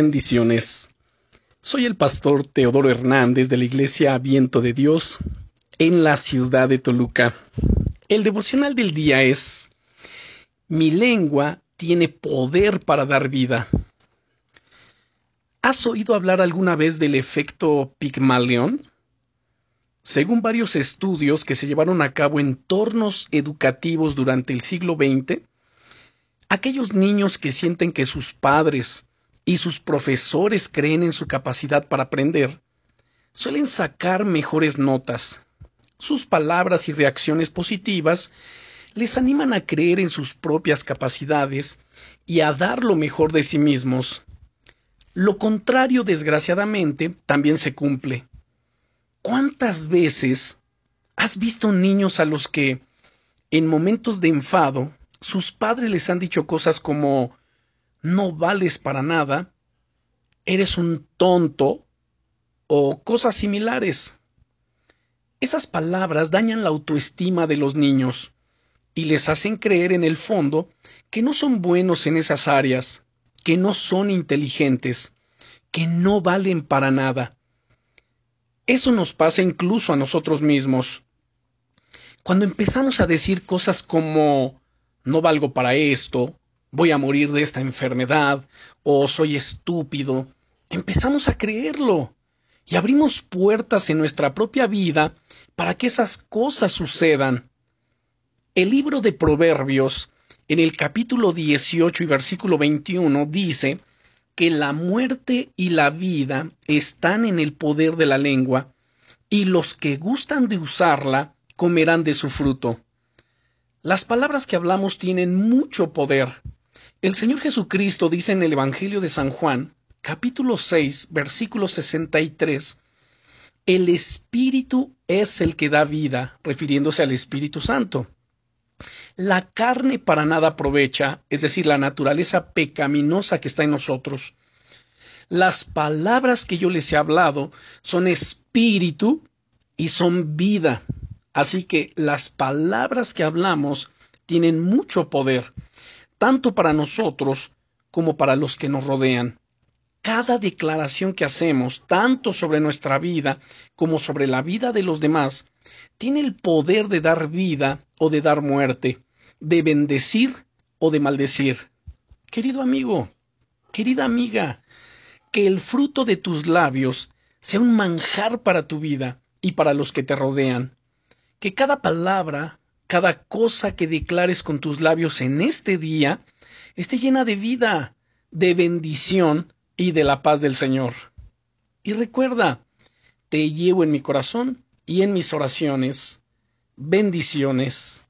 Bendiciones. Soy el pastor Teodoro Hernández de la Iglesia Viento de Dios en la ciudad de Toluca. El devocional del día es Mi lengua tiene poder para dar vida. ¿Has oído hablar alguna vez del efecto Pygmalion? Según varios estudios que se llevaron a cabo en entornos educativos durante el siglo XX, aquellos niños que sienten que sus padres y sus profesores creen en su capacidad para aprender, suelen sacar mejores notas. Sus palabras y reacciones positivas les animan a creer en sus propias capacidades y a dar lo mejor de sí mismos. Lo contrario, desgraciadamente, también se cumple. ¿Cuántas veces has visto niños a los que, en momentos de enfado, sus padres les han dicho cosas como no vales para nada, eres un tonto o cosas similares. Esas palabras dañan la autoestima de los niños y les hacen creer en el fondo que no son buenos en esas áreas, que no son inteligentes, que no valen para nada. Eso nos pasa incluso a nosotros mismos. Cuando empezamos a decir cosas como no valgo para esto, voy a morir de esta enfermedad o soy estúpido. Empezamos a creerlo y abrimos puertas en nuestra propia vida para que esas cosas sucedan. El libro de Proverbios, en el capítulo 18 y versículo 21, dice que la muerte y la vida están en el poder de la lengua, y los que gustan de usarla comerán de su fruto. Las palabras que hablamos tienen mucho poder, el Señor Jesucristo dice en el Evangelio de San Juan, capítulo 6, versículo 63, el Espíritu es el que da vida, refiriéndose al Espíritu Santo. La carne para nada aprovecha, es decir, la naturaleza pecaminosa que está en nosotros. Las palabras que yo les he hablado son espíritu y son vida. Así que las palabras que hablamos tienen mucho poder tanto para nosotros como para los que nos rodean. Cada declaración que hacemos, tanto sobre nuestra vida como sobre la vida de los demás, tiene el poder de dar vida o de dar muerte, de bendecir o de maldecir. Querido amigo, querida amiga, que el fruto de tus labios sea un manjar para tu vida y para los que te rodean. Que cada palabra, cada cosa que declares con tus labios en este día esté llena de vida, de bendición y de la paz del Señor. Y recuerda, te llevo en mi corazón y en mis oraciones. Bendiciones.